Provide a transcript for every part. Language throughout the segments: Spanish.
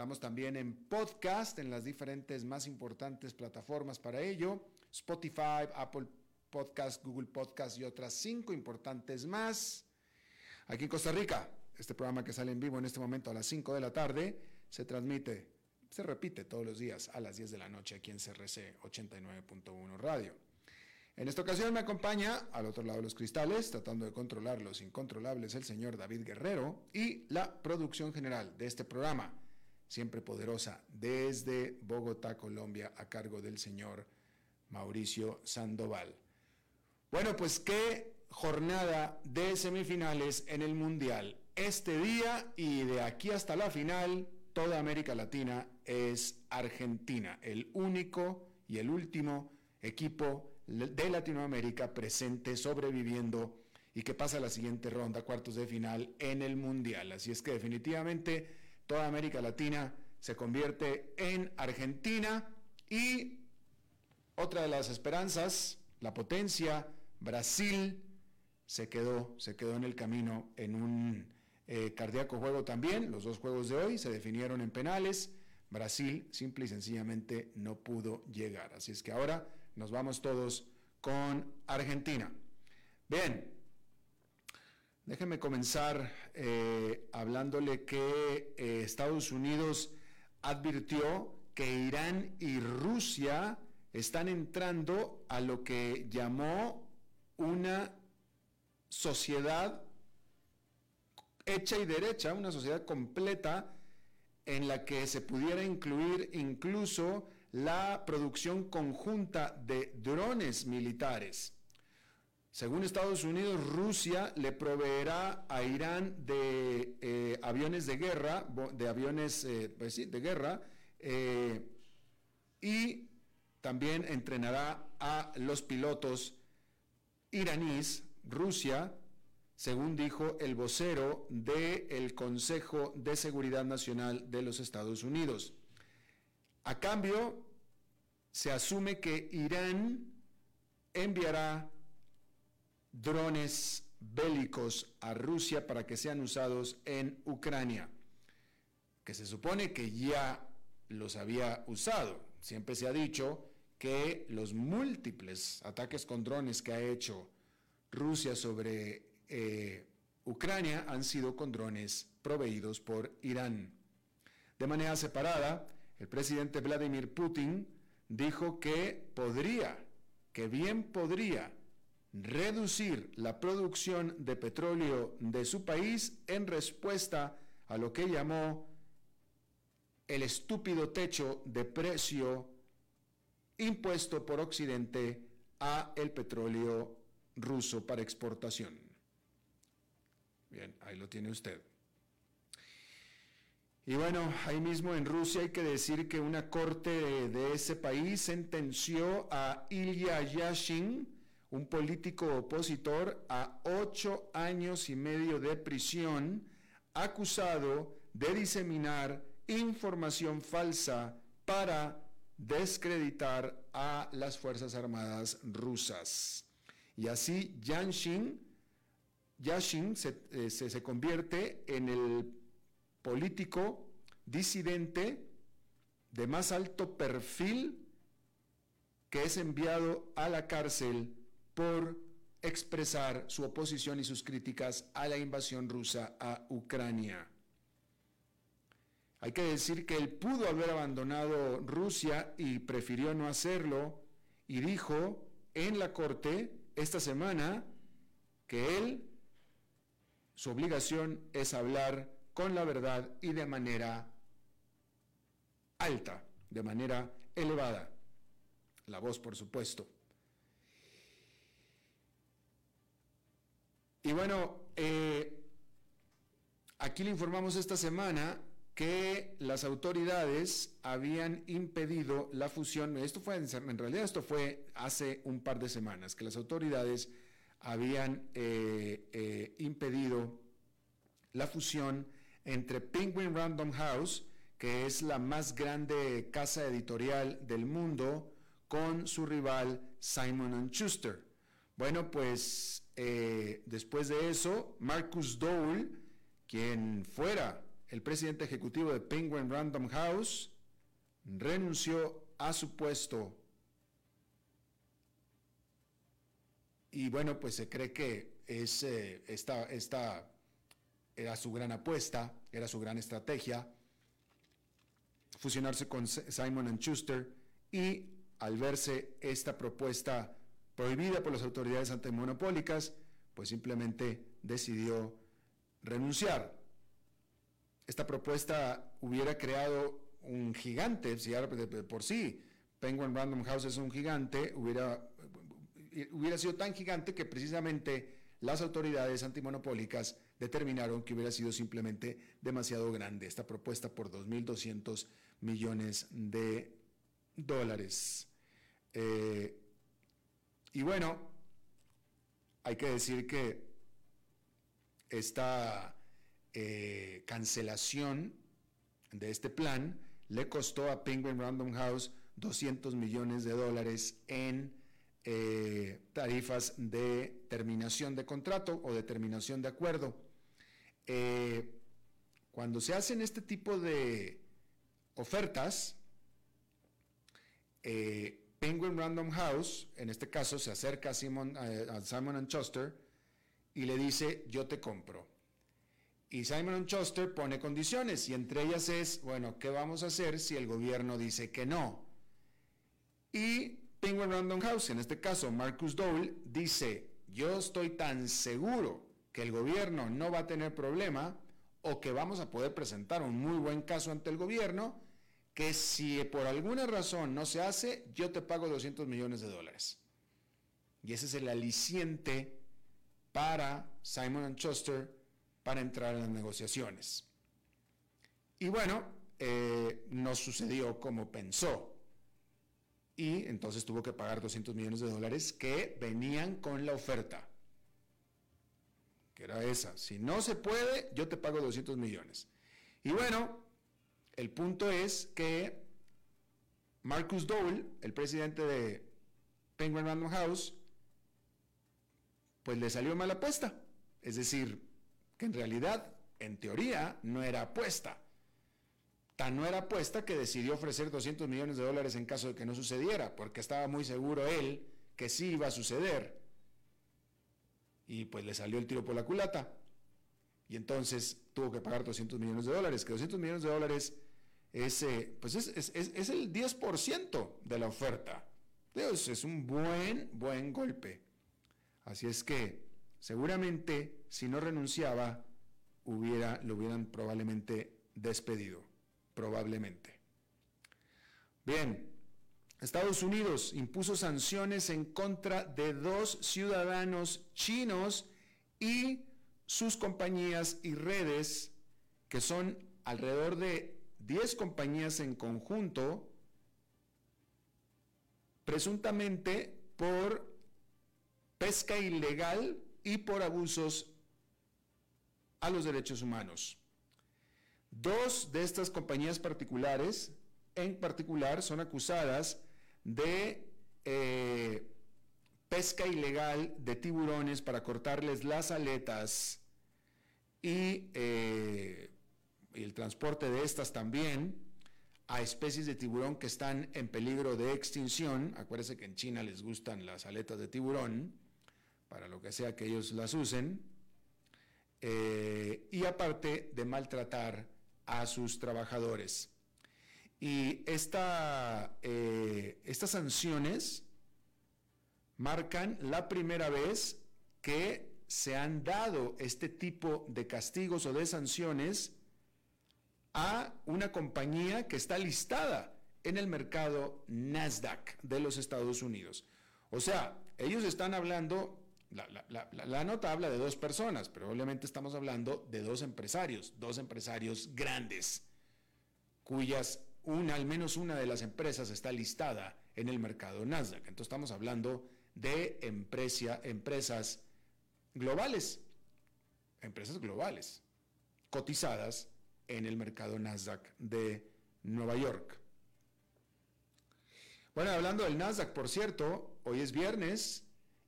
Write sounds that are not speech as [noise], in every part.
Estamos también en podcast, en las diferentes más importantes plataformas para ello, Spotify, Apple Podcast, Google Podcast y otras cinco importantes más. Aquí en Costa Rica, este programa que sale en vivo en este momento a las 5 de la tarde, se transmite, se repite todos los días a las 10 de la noche aquí en CRC 89.1 Radio. En esta ocasión me acompaña al otro lado de los cristales, tratando de controlar los incontrolables, el señor David Guerrero y la producción general de este programa siempre poderosa, desde Bogotá, Colombia, a cargo del señor Mauricio Sandoval. Bueno, pues qué jornada de semifinales en el Mundial. Este día y de aquí hasta la final, toda América Latina es Argentina, el único y el último equipo de Latinoamérica presente, sobreviviendo y que pasa a la siguiente ronda, cuartos de final en el Mundial. Así es que definitivamente toda América Latina se convierte en Argentina y otra de las esperanzas, la potencia, Brasil, se quedó, se quedó en el camino en un eh, cardíaco juego también. Los dos juegos de hoy se definieron en penales. Brasil simple y sencillamente no pudo llegar. Así es que ahora nos vamos todos con Argentina. Bien, Déjeme comenzar eh, hablándole que eh, Estados Unidos advirtió que Irán y Rusia están entrando a lo que llamó una sociedad hecha y derecha, una sociedad completa en la que se pudiera incluir incluso la producción conjunta de drones militares. Según Estados Unidos, Rusia le proveerá a Irán de eh, aviones de guerra, de aviones eh, pues de guerra, eh, y también entrenará a los pilotos iraníes, Rusia, según dijo el vocero del Consejo de Seguridad Nacional de los Estados Unidos. A cambio, se asume que Irán enviará drones bélicos a Rusia para que sean usados en Ucrania, que se supone que ya los había usado. Siempre se ha dicho que los múltiples ataques con drones que ha hecho Rusia sobre eh, Ucrania han sido con drones proveídos por Irán. De manera separada, el presidente Vladimir Putin dijo que podría, que bien podría, reducir la producción de petróleo de su país en respuesta a lo que llamó el estúpido techo de precio impuesto por Occidente a el petróleo ruso para exportación. Bien, ahí lo tiene usted. Y bueno, ahí mismo en Rusia hay que decir que una corte de, ese país sentenció a Ilya Yashin, un político opositor, a ocho años y medio de prisión, acusado de diseminar información falsa para descreditar a las Fuerzas Armadas rusas. Y así Yashin, Yashin eh, se convierte en el político disidente de más alto perfil que es enviado a la cárcel por expresar su oposición y sus críticas a la invasión rusa a Ucrania. Hay que decir que él pudo haber abandonado Rusia y prefirió no hacerlo y dijo en la corte esta semana que él, su obligación es hablar con la verdad y de manera alta, de manera elevada. La voz, por supuesto. Y bueno, eh, aquí le informamos esta semana que las autoridades habían impedido la fusión, esto fue, en realidad esto fue hace un par de semanas, que las autoridades habían eh, eh, impedido la fusión entre Penguin Random House, que es la más grande casa editorial del mundo, con su rival Simon Schuster. Bueno, pues eh, después de eso, Marcus Dole, quien fuera el presidente ejecutivo de Penguin Random House, renunció a su puesto. Y bueno, pues se cree que es, eh, esta, esta era su gran apuesta, era su gran estrategia, fusionarse con Simon Schuster y al verse esta propuesta prohibida por las autoridades antimonopólicas, pues simplemente decidió renunciar. Esta propuesta hubiera creado un gigante, si por sí Penguin Random House es un gigante, hubiera, hubiera sido tan gigante que precisamente las autoridades antimonopólicas determinaron que hubiera sido simplemente demasiado grande esta propuesta por 2.200 millones de dólares. Eh, y bueno, hay que decir que esta eh, cancelación de este plan le costó a Penguin Random House 200 millones de dólares en eh, tarifas de terminación de contrato o de terminación de acuerdo. Eh, cuando se hacen este tipo de ofertas, Penguin Random House, en este caso, se acerca a, Simon, a Simon Schuster y le dice, yo te compro. Y Simon Schuster pone condiciones y entre ellas es, bueno, ¿qué vamos a hacer si el gobierno dice que no? Y Penguin Random House, en este caso Marcus Dole, dice, yo estoy tan seguro que el gobierno no va a tener problema o que vamos a poder presentar un muy buen caso ante el gobierno, que si por alguna razón no se hace, yo te pago 200 millones de dólares. Y ese es el aliciente para Simon Schuster para entrar en las negociaciones. Y bueno, eh, no sucedió como pensó. Y entonces tuvo que pagar 200 millones de dólares que venían con la oferta era esa. Si no se puede, yo te pago 200 millones. Y bueno, el punto es que Marcus Dole, el presidente de Penguin Random House, pues le salió mala apuesta. Es decir, que en realidad, en teoría, no era apuesta. Tan no era apuesta que decidió ofrecer 200 millones de dólares en caso de que no sucediera, porque estaba muy seguro él que sí iba a suceder y pues le salió el tiro por la culata. Y entonces tuvo que pagar 200 millones de dólares, que 200 millones de dólares es, eh, pues es, el 10% de la oferta. Es un buen, buen golpe. Así es que seguramente si no renunciaba, hubiera, lo hubieran probablemente despedido. Probablemente. Bien, Estados Unidos impuso sanciones en contra de dos ciudadanos chinos y sus compañías y redes que son alrededor de 10 compañías en conjunto, presuntamente por pesca ilegal y por abusos a los derechos humanos. Dos de estas compañías particulares, en particular, son acusadas de eh, pesca ilegal de tiburones para cortarles las aletas y eh, el transporte de estas también a especies de tiburón que están en peligro de extinción. Acuérdense que en China les gustan las aletas de tiburón, para lo que sea que ellos las usen. Eh, y aparte de maltratar a sus trabajadores. Y esta, eh, estas sanciones marcan la primera vez que se han dado este tipo de castigos o de sanciones a una compañía que está listada en el mercado Nasdaq de los Estados Unidos. O sea, ellos están hablando, la, nota habla de dos personas, pero obviamente estamos hablando de dos empresarios, dos empresarios grandes, cuyas una, al menos una de las empresas está listada en el mercado Nasdaq. Entonces estamos hablando de empresas globales, empresas globales, cotizadas en el mercado Nasdaq de Nueva York. Bueno, hablando del Nasdaq, por cierto, hoy es viernes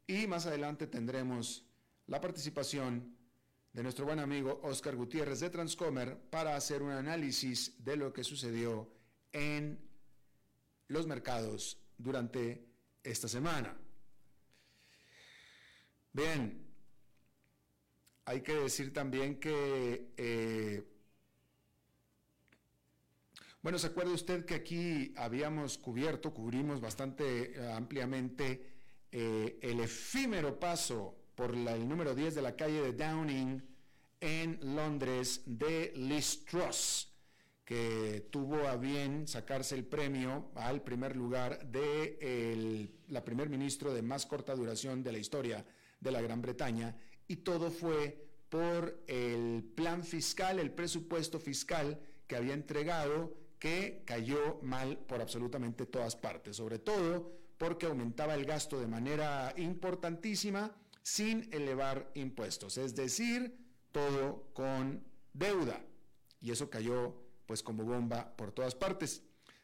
y más adelante tendremos la participación de nuestro buen amigo Oscar Gutiérrez de Transcomer para hacer un análisis de lo que sucedió en los mercados durante esta semana. Bien, hay que decir también que eh, bueno, ¿se acuerda usted que aquí habíamos cubierto, cubrimos bastante eh, ampliamente eh, el efímero paso por el número 10 de la calle de Downing en Londres de Liz Truss, que tuvo a bien sacarse el premio al primer lugar de la primer ministro de más corta duración de la historia de la Gran Bretaña, y todo fue por el plan fiscal, el presupuesto fiscal que había entregado que cayó mal por absolutamente todas partes, sobre todo porque aumentaba el gasto de manera importantísima sin elevar impuestos, es decir, todo con deuda. Y eso cayó pues como bomba por todas partes.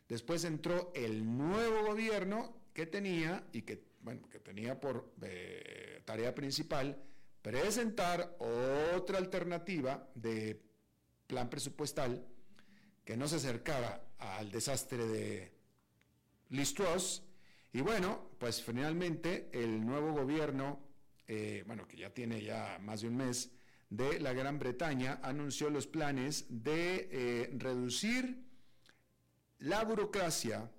Después entró el nuevo gobierno que tenía y que, bueno, que tenía por eh, tarea principal presentar otra alternativa de plan presupuestal que no se acercaba al desastre de Liz Y bueno, pues finalmente el nuevo gobierno, eh, bueno, que ya tiene ya más de un mes, de la Gran Bretaña, anunció los planes de eh, reducir la burocracia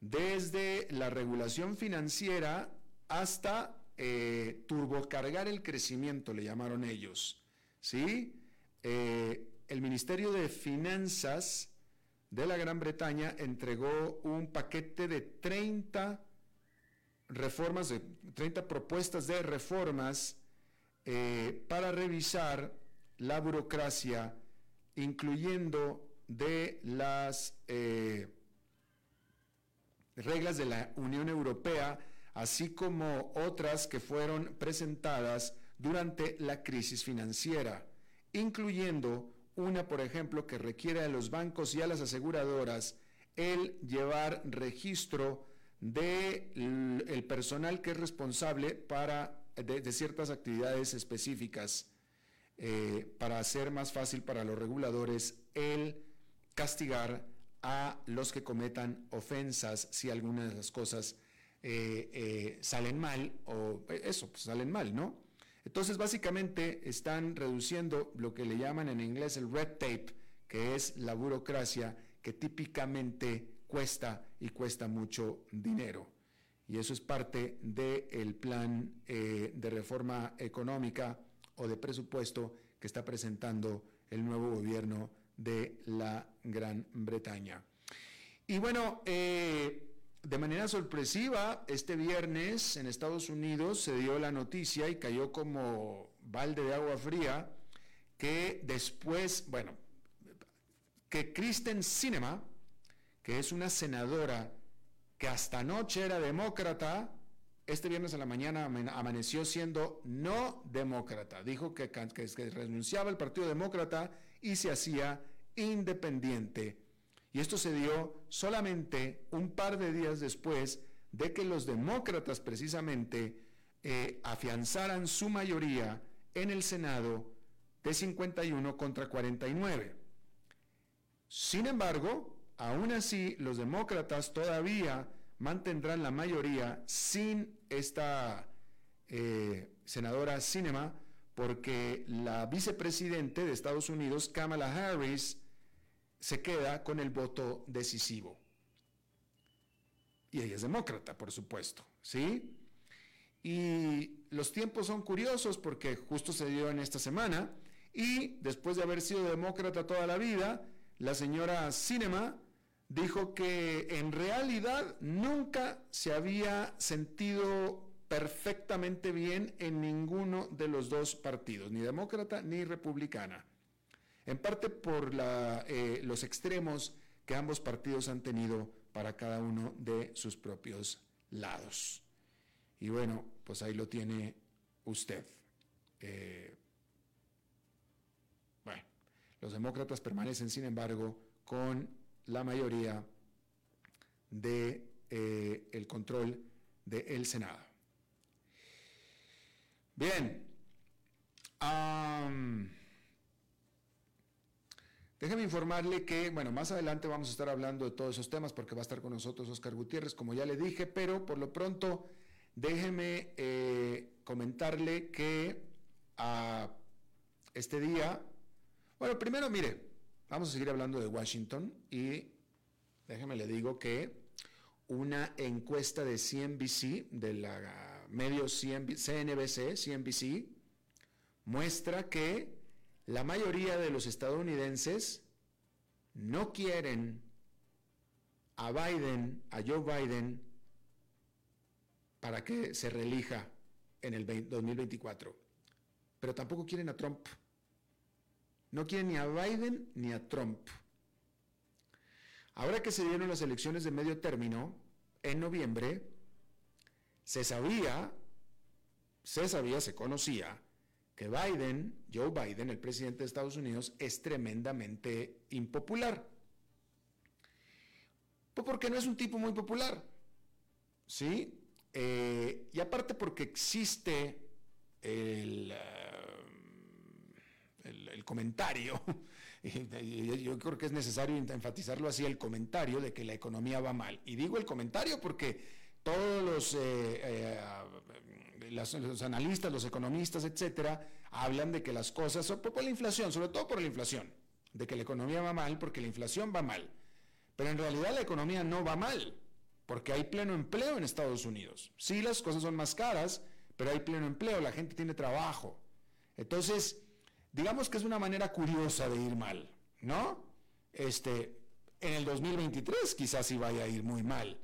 desde la regulación financiera hasta eh, turbocargar el crecimiento, le llamaron ellos. ¿Sí? El Ministerio de Finanzas de la Gran Bretaña entregó un paquete de 30 reformas, de 30 propuestas de reformas eh, para revisar la burocracia, incluyendo de las eh, reglas de la Unión Europea, así como otras que fueron presentadas durante la crisis financiera, incluyendo una, por ejemplo, que requiere a los bancos y a las aseguradoras el llevar registro del el personal que es responsable para, de, ciertas actividades específicas eh, para hacer más fácil para los reguladores el castigar a los que cometan ofensas si algunas de las cosas eh, eh, salen mal o eso, pues salen mal, ¿no? Entonces, básicamente están reduciendo lo que le llaman en inglés el red tape, que es la burocracia que típicamente cuesta y cuesta mucho dinero. Y eso es parte del plan eh, de reforma económica o de presupuesto que está presentando el nuevo gobierno de la Gran Bretaña. Y bueno, eh, de manera sorpresiva, este viernes en Estados Unidos se dio la noticia y cayó como balde de agua fría que después, bueno, que Kristen Sinema, que es una senadora que hasta anoche era demócrata, este viernes a la mañana amaneció siendo no demócrata. Dijo que, que, renunciaba al Partido Demócrata y se hacía independiente. Y esto se dio solamente un par de días después de que los demócratas precisamente eh, afianzaran su mayoría en el Senado de 51 contra 49. Sin embargo, aún así, los demócratas todavía mantendrán la mayoría sin esta eh, senadora Cinema, porque la vicepresidente de Estados Unidos, Kamala Harris, se queda con el voto decisivo. Y ella es demócrata, por supuesto, ¿sí? Y los tiempos son curiosos porque justo se dio en esta semana y después de haber sido demócrata toda la vida, la señora Cinema dijo que en realidad nunca se había sentido perfectamente bien en ninguno de los dos partidos, ni demócrata ni republicana. En parte por eh, los extremos que ambos partidos han tenido para cada uno de sus propios lados. Y bueno, pues ahí lo tiene usted. Eh, bueno, los demócratas permanecen, sin embargo, con la mayoría de, eh, control del Senado. Bien. Déjeme informarle que, bueno, más adelante vamos a estar hablando de todos esos temas porque va a estar con nosotros Oscar Gutiérrez, como ya le dije, pero por lo pronto déjeme eh, comentarle que a este día, bueno, primero mire, Vamos a seguir hablando de Washington y déjeme le digo que una encuesta de CNBC, de la medio CNBC, CNBC, muestra que la mayoría de los estadounidenses no quieren a Biden, a Joe Biden, para que se reelija en el 2024. Pero tampoco quieren a Trump. No quieren ni a Biden ni a Trump. Ahora que se dieron las elecciones de medio término, en noviembre, se sabía, se sabía, se conocía, Biden, Joe Biden, el presidente de Estados Unidos, es tremendamente impopular. Pues porque no es un tipo muy popular. ¿Sí? Eh, y aparte porque existe el el, comentario, [laughs] yo creo que es necesario enfatizarlo así, el comentario de que la economía va mal. Y digo el comentario porque todos los, eh, eh, los analistas, los economistas, etcétera, hablan de que las cosas, por la inflación, sobre todo por la inflación, de que la economía va mal porque la inflación va mal. Pero en realidad la economía no va mal, porque hay pleno empleo en Estados Unidos. Sí, las cosas son más caras, pero hay pleno empleo, la gente tiene trabajo. Entonces, digamos que es una manera curiosa de ir mal, ¿no? Este, en el 2023 quizás sí vaya a ir muy mal,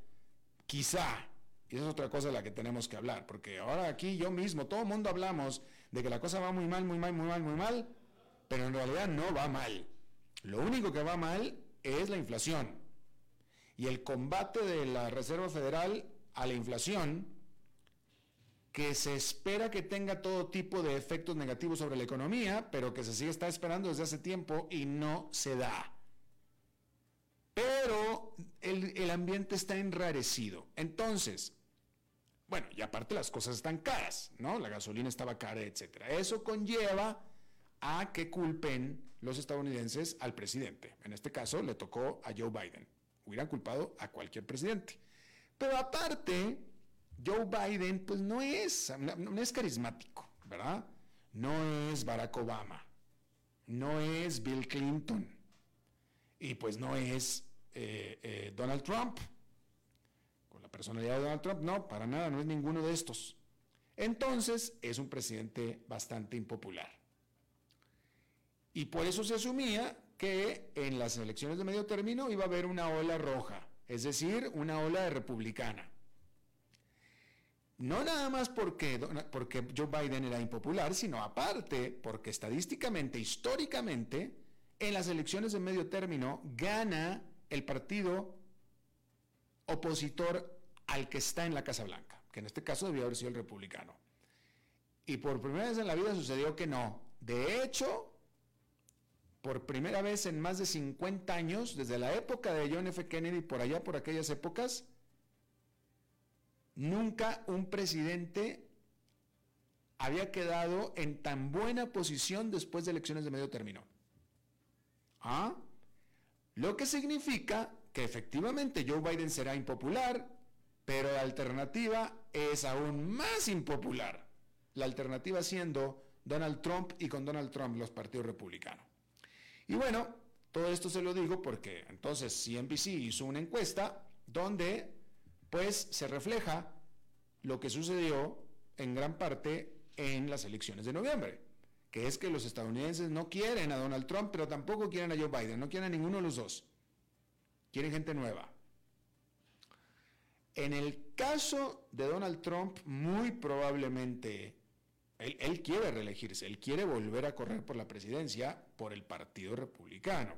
quizá. Y esa es otra cosa de la que tenemos que hablar, porque ahora aquí yo mismo, todo el mundo hablamos de que la cosa va muy mal, muy mal, muy mal, muy mal, pero en realidad no va mal. Lo único que va mal es la inflación. Y el combate de la Reserva Federal a la inflación que se espera que tenga todo tipo de efectos negativos sobre la economía, pero que se sigue está esperando desde hace tiempo y no se da. Pero el, ambiente está enrarecido. Entonces, bueno, y aparte las cosas están caras, ¿no? La gasolina estaba cara, etc. Eso conlleva a que culpen los estadounidenses al presidente. En este caso le tocó a Joe Biden. Hubieran culpado a cualquier presidente. Pero aparte, Joe Biden, pues no es, no es carismático, ¿verdad? No es Barack Obama, no es Bill Clinton y pues no es eh, eh, Donald Trump. Personalidad de Donald Trump, no, para nada, no es ninguno de estos. Entonces es un presidente bastante impopular. Y por eso se asumía que en las elecciones de medio término iba a haber una ola roja, es decir, una ola de republicana. No nada más porque, porque Joe Biden era impopular, sino aparte porque estadísticamente, históricamente, en las elecciones de medio término gana el partido opositor al que está en la Casa Blanca, que en este caso debió haber sido el republicano. Y por primera vez en la vida sucedió que no. De hecho, por primera vez en más de 50 años, desde la época de John F. Kennedy, por allá, por aquellas épocas, nunca un presidente había quedado en tan buena posición después de elecciones de medio término. ¿Ah? Lo que significa que efectivamente Joe Biden será impopular, pero la alternativa es aún más impopular. La alternativa siendo Donald Trump y con Donald Trump los partidos republicanos. Y bueno, todo esto se lo digo porque entonces CNBC hizo una encuesta donde pues se refleja lo que sucedió en gran parte en las elecciones de noviembre, que es que los estadounidenses no quieren a Donald Trump, pero tampoco quieren a Joe Biden, no quieren a ninguno de los dos. Quieren gente nueva. En el caso de Donald Trump, muy probablemente él, quiere reelegirse, él quiere volver a correr por la presidencia por el Partido Republicano.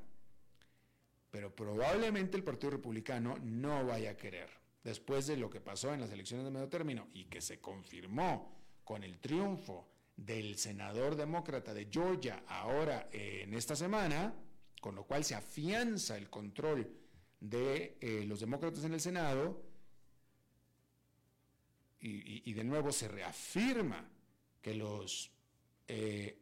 Pero probablemente el Partido Republicano no vaya a querer, después de lo que pasó en las elecciones de medio término y que se confirmó con el triunfo del senador demócrata de Georgia ahora eh, en esta semana, con lo cual se afianza el control de eh, los demócratas en el Senado, y de nuevo se reafirma que los eh,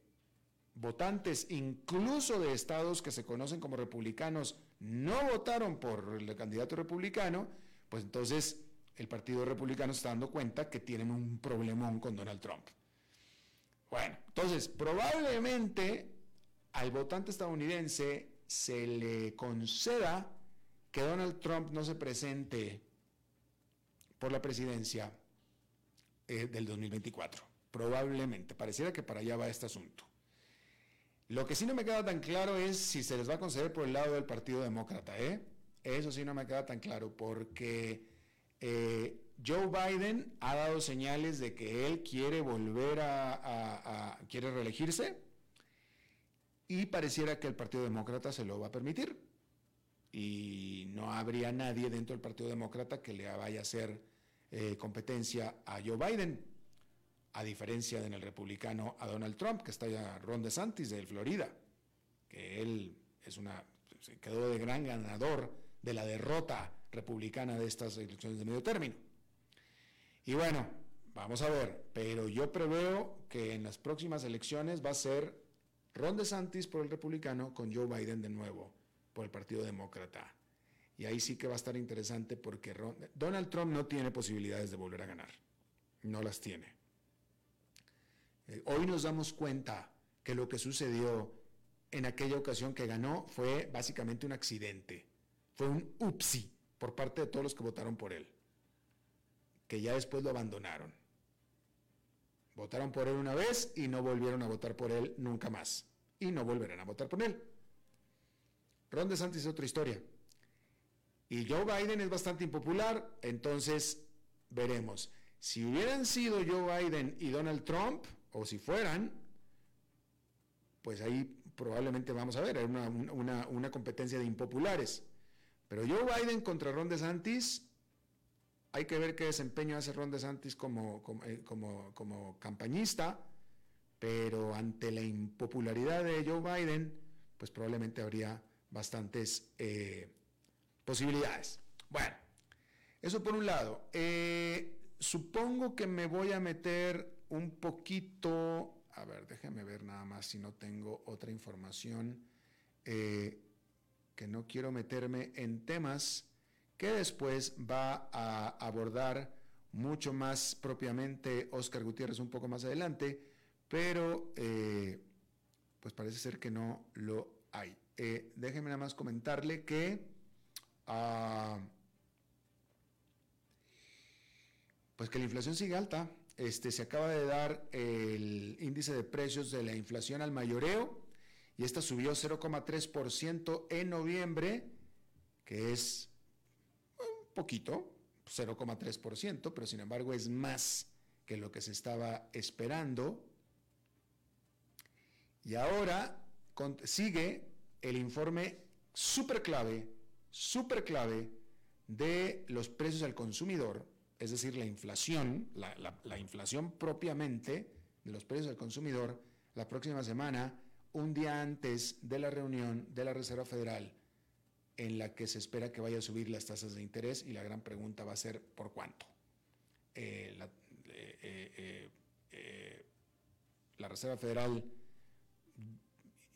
votantes, incluso de estados que se conocen como republicanos, no votaron por el candidato republicano, pues entonces el Partido Republicano está dando cuenta que tienen un problemón con Donald Trump. Bueno, entonces probablemente al votante estadounidense se le conceda que Donald Trump no se presente por la presidencia eh, del 2024. Probablemente, pareciera que para allá va este asunto. Lo que sí no me queda tan claro es si se les va a conceder por el lado del Partido Demócrata, ¿eh? Eso sí no me queda tan claro, porque eh, Joe Biden ha dado señales de que él quiere volver a, a, quiere reelegirse y pareciera que el Partido Demócrata se lo va a permitir. Y no habría nadie dentro del Partido Demócrata que le vaya a hacer eh, competencia a Joe Biden a diferencia de en el republicano a Donald Trump, que está ya Ron DeSantis de Florida, que él es una, se quedó de gran ganador de la derrota republicana de estas elecciones de medio término. Y bueno, vamos a ver, pero yo preveo que en las próximas elecciones va a ser Ron DeSantis por el republicano con Joe Biden de nuevo por el Partido Demócrata. Y ahí sí que va a estar interesante porque Donald Trump no tiene posibilidades de volver a ganar. No las tiene. Eh, hoy nos damos cuenta que lo que sucedió en aquella ocasión que ganó fue básicamente un accidente, fue un upsi por parte de todos los que votaron por él, que ya después lo abandonaron. Votaron por él una vez y no volvieron a votar por él nunca más. Y no volverán a votar por él. Ron DeSantis es otra historia. Y Joe Biden es bastante impopular, entonces veremos. Si hubieran sido Joe Biden y Donald Trump, o si fueran, pues ahí probablemente vamos a ver, hay una, competencia de impopulares. Pero Joe Biden contra Ron DeSantis, hay que ver qué desempeño hace Ron DeSantis como, como, eh, como, campañista, pero ante la impopularidad de Joe Biden, pues probablemente habría bastantes eh, posibilidades. Bueno, eso por un lado. Eh, supongo que me voy a meter un poquito, a ver, déjeme ver nada más si no tengo otra información, eh, que no quiero meterme en temas que después va a abordar mucho más propiamente Oscar Gutiérrez un poco más adelante, pero eh, pues parece ser que no lo hay. Eh, déjeme nada más comentarle que pues que la inflación sigue alta. Este, se acaba de dar el índice de precios de la inflación al mayoreo y esta subió 0,3% en noviembre, que es un poquito, 0,3%, pero sin embargo es más que lo que se estaba esperando. Y ahora sigue el informe súper clave, súper clave de los precios al consumidor, es decir, la inflación, la, inflación propiamente de los precios al consumidor, la próxima semana, un día antes de la reunión de la Reserva Federal, en la que se espera que vaya a subir las tasas de interés y la gran pregunta va a ser ¿por cuánto? Eh, eh, eh, la Reserva Federal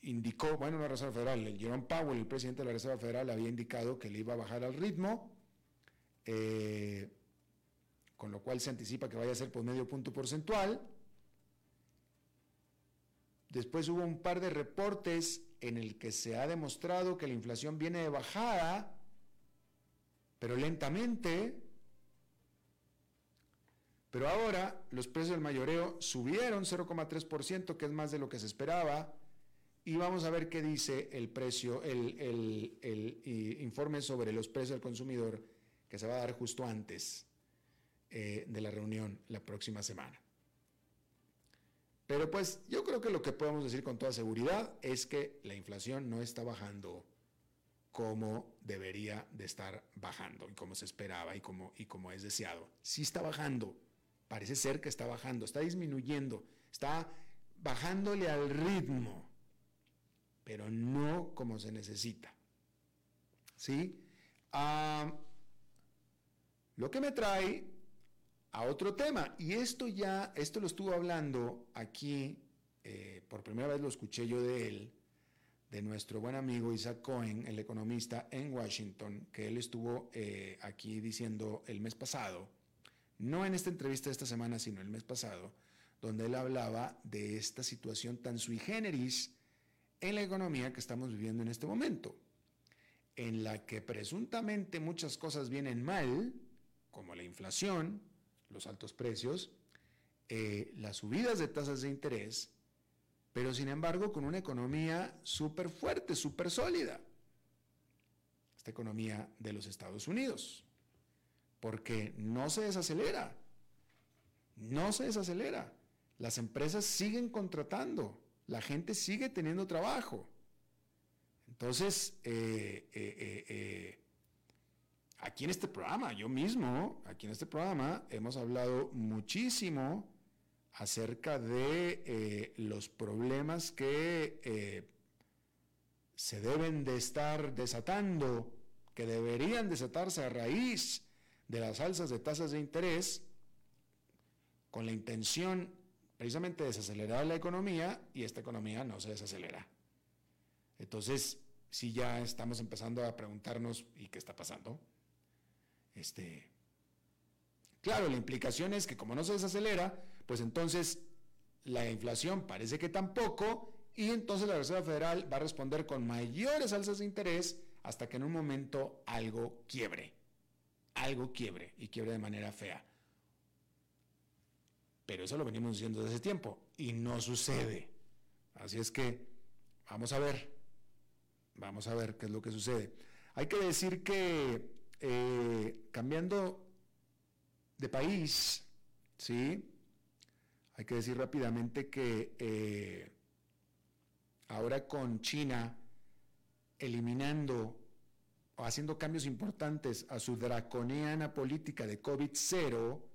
indicó, bueno, la Reserva Federal, el Jerome Powell, el presidente de la Reserva Federal, había indicado que le iba a bajar al ritmo, eh, con lo cual se anticipa que vaya a ser por medio punto porcentual. Después hubo un par de reportes en el que se ha demostrado que la inflación viene de bajada, pero lentamente. Pero ahora los precios del mayoreo subieron 0,3%, que es más de lo que se esperaba y vamos a ver qué dice el precio, el, informe sobre los precios al consumidor que se va a dar justo antes eh, de la reunión la próxima semana. Pero pues yo creo que lo que podemos decir con toda seguridad es que la inflación no está bajando como debería de estar bajando y como se esperaba y como, y como es deseado. Sí está bajando, parece ser que está bajando, está disminuyendo, está bajándole al ritmo pero no como se necesita. ¿Sí? Ah, lo que me trae a otro tema, y esto ya, esto lo estuvo hablando aquí, eh, por primera vez lo escuché yo de él, de nuestro buen amigo Isaac Cohen, el economista en Washington, que él estuvo eh, aquí diciendo el mes pasado, no en esta entrevista de esta semana, sino el mes pasado, donde él hablaba de esta situación tan sui generis en la economía que estamos viviendo en este momento, en la que presuntamente muchas cosas vienen mal, como la inflación, los altos precios, eh, las subidas de tasas de interés, pero sin embargo con una economía súper fuerte, súper sólida. Esta economía de los Estados Unidos, porque no se desacelera, no se desacelera. Las empresas siguen contratando, la gente sigue teniendo trabajo. Entonces, eh, eh, eh, aquí en este programa, yo mismo, aquí en este programa, hemos hablado muchísimo acerca de los problemas que se deben de estar desatando, que deberían desatarse a raíz de las alzas de tasas de interés, con la intención precisamente desacelerar la economía y esta economía no se desacelera. Entonces, si ya estamos empezando a preguntarnos, ¿y qué está pasando? Este, claro, la implicación es que como no se desacelera, pues entonces la inflación parece que tampoco, y entonces la Reserva Federal va a responder con mayores alzas de interés hasta que en un momento algo quiebre, algo quiebre y quiebre de manera fea. Pero eso lo venimos diciendo desde ese tiempo y no sucede. Así es que vamos a ver, vamos a ver qué es lo que sucede. Hay que decir que eh, cambiando de país, ¿sí? Hay que decir rápidamente que eh, ahora con China eliminando o haciendo cambios importantes a su draconiana política de COVID-0,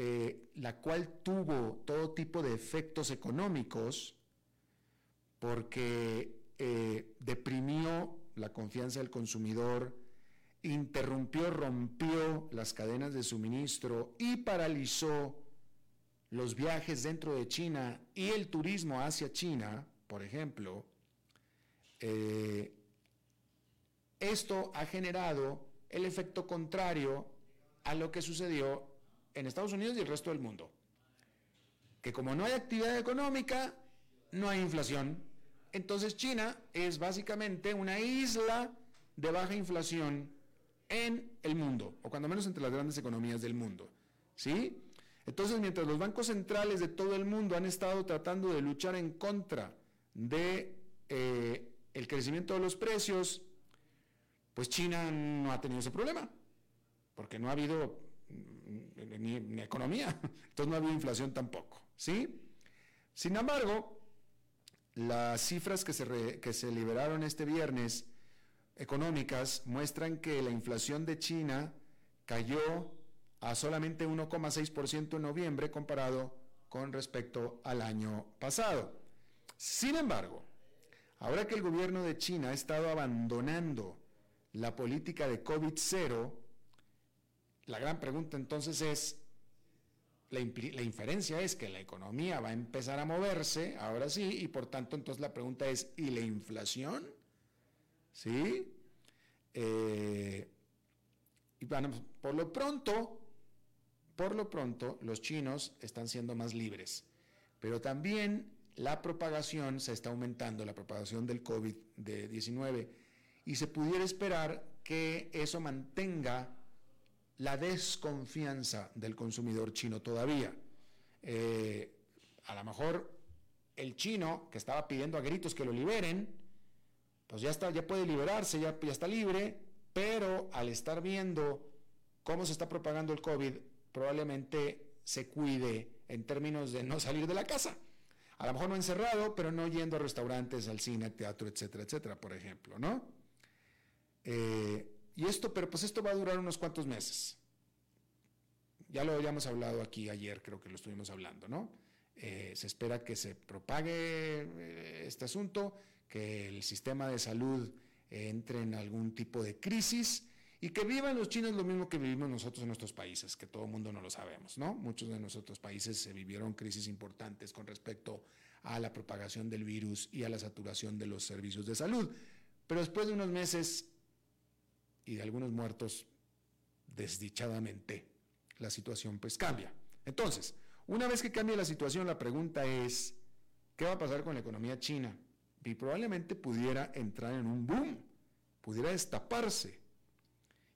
eh, la cual tuvo todo tipo de efectos económicos porque eh, deprimió la confianza del consumidor, interrumpió, rompió las cadenas de suministro y paralizó los viajes dentro de China y el turismo hacia China, por ejemplo, eh, esto ha generado el efecto contrario a lo que sucedió en Estados Unidos y el resto del mundo. Que como no hay actividad económica, no hay inflación. Entonces China es básicamente una isla de baja inflación en el mundo, o cuando menos entre las grandes economías del mundo. ¿Sí? Entonces, mientras los bancos centrales de todo el mundo han estado tratando de luchar en contra de eh, el crecimiento de los precios, pues China no ha tenido ese problema, porque no ha habido ni, economía, [laughs] entonces no había inflación tampoco, ¿sí? Sin embargo, las cifras que se, que se liberaron este viernes económicas muestran que la inflación de China cayó a solamente 1,6% en noviembre comparado con respecto al año pasado. Sin embargo, ahora que el gobierno de China ha estado abandonando la política de COVID-0, la gran pregunta entonces es, la, la, inferencia es que la economía va a empezar a moverse, ahora sí, y por tanto entonces la pregunta es, ¿y la inflación? ¿Sí? Eh, y bueno, por lo pronto, por lo pronto, los chinos están siendo más libres, pero también la propagación se está aumentando, la propagación del COVID-19, y se pudiera esperar que eso mantenga la desconfianza del consumidor chino todavía. Eh, a lo mejor el chino que estaba pidiendo a gritos que lo liberen, pues ya está, ya puede liberarse, ya, ya está libre, pero al estar viendo cómo se está propagando el COVID, probablemente se cuide en términos de no salir de la casa. A lo mejor no encerrado, pero no yendo a restaurantes, al cine, al teatro, etcétera, etcétera, por ejemplo, ¿no? Eh, y esto, pero pues esto va a durar unos cuantos meses. Ya lo habíamos hablado aquí ayer, creo que lo estuvimos hablando, ¿no? Eh, se espera que se propague eh, este asunto, que el sistema de salud entre en algún tipo de crisis y que vivan los chinos lo mismo que vivimos nosotros en nuestros países, que todo el mundo no lo sabemos, ¿no? Muchos de nuestros países se vivieron crisis importantes con respecto a la propagación del virus y a la saturación de los servicios de salud. Pero después de unos meses y de algunos muertos, desdichadamente, la situación pues cambia. Entonces, una vez que cambie la situación, la pregunta es, ¿qué va a pasar con la economía china? Y probablemente pudiera entrar en un boom, pudiera destaparse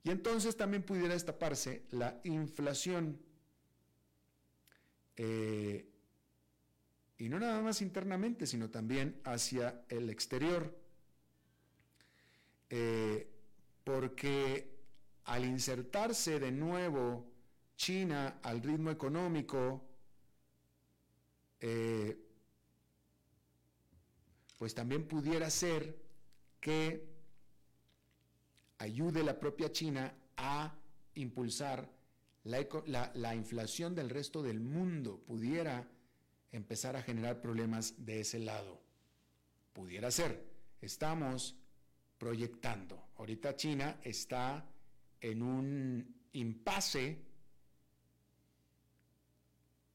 y entonces también pudiera destaparse la inflación. Eh, y no nada más internamente, sino también hacia el exterior. Eh, porque al insertarse de nuevo China al ritmo económico, eh, pues también pudiera ser que ayude la propia China a impulsar la, inflación del resto del mundo, pudiera empezar a generar problemas de ese lado. Pudiera ser. Estamos proyectando. Ahorita China está en un impasse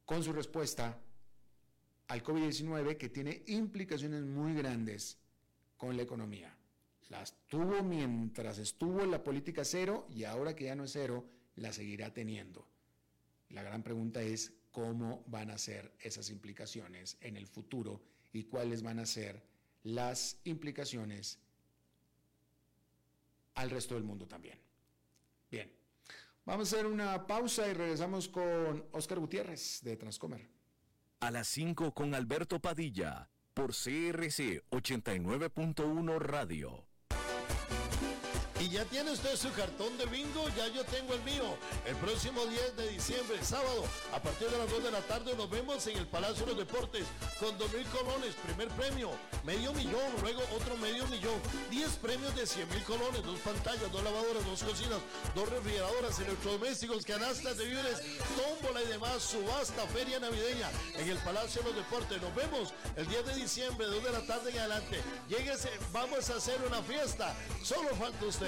con su respuesta al COVID-19 que tiene implicaciones muy grandes con la economía. Las tuvo mientras estuvo en la política cero y ahora que ya no es cero, la seguirá teniendo. La gran pregunta es cómo van a ser esas implicaciones en el futuro y cuáles van a ser las implicaciones al resto del mundo también. Bien, vamos a hacer una pausa y regresamos con Oscar Gutiérrez de Transcomer. A las 5 con Alberto Padilla por CRC 89.1 Radio. ¿Y ya tiene usted su cartón de bingo? Ya yo tengo el mío. El próximo 10 de diciembre, sábado, a partir de las 2 de la tarde, nos vemos en el Palacio de los Deportes con 2 mil colones, primer premio, medio millón, luego otro medio millón, 10 premios de 100 mil colones, dos pantallas, dos lavadoras, dos cocinas, dos refrigeradoras, electrodomésticos, canastas de víveres, tómbola y demás, subasta, feria navideña en el Palacio de los Deportes. Nos vemos el 10 de diciembre, 2 de la tarde en adelante. Lléguese, vamos a hacer una fiesta. Solo falta usted.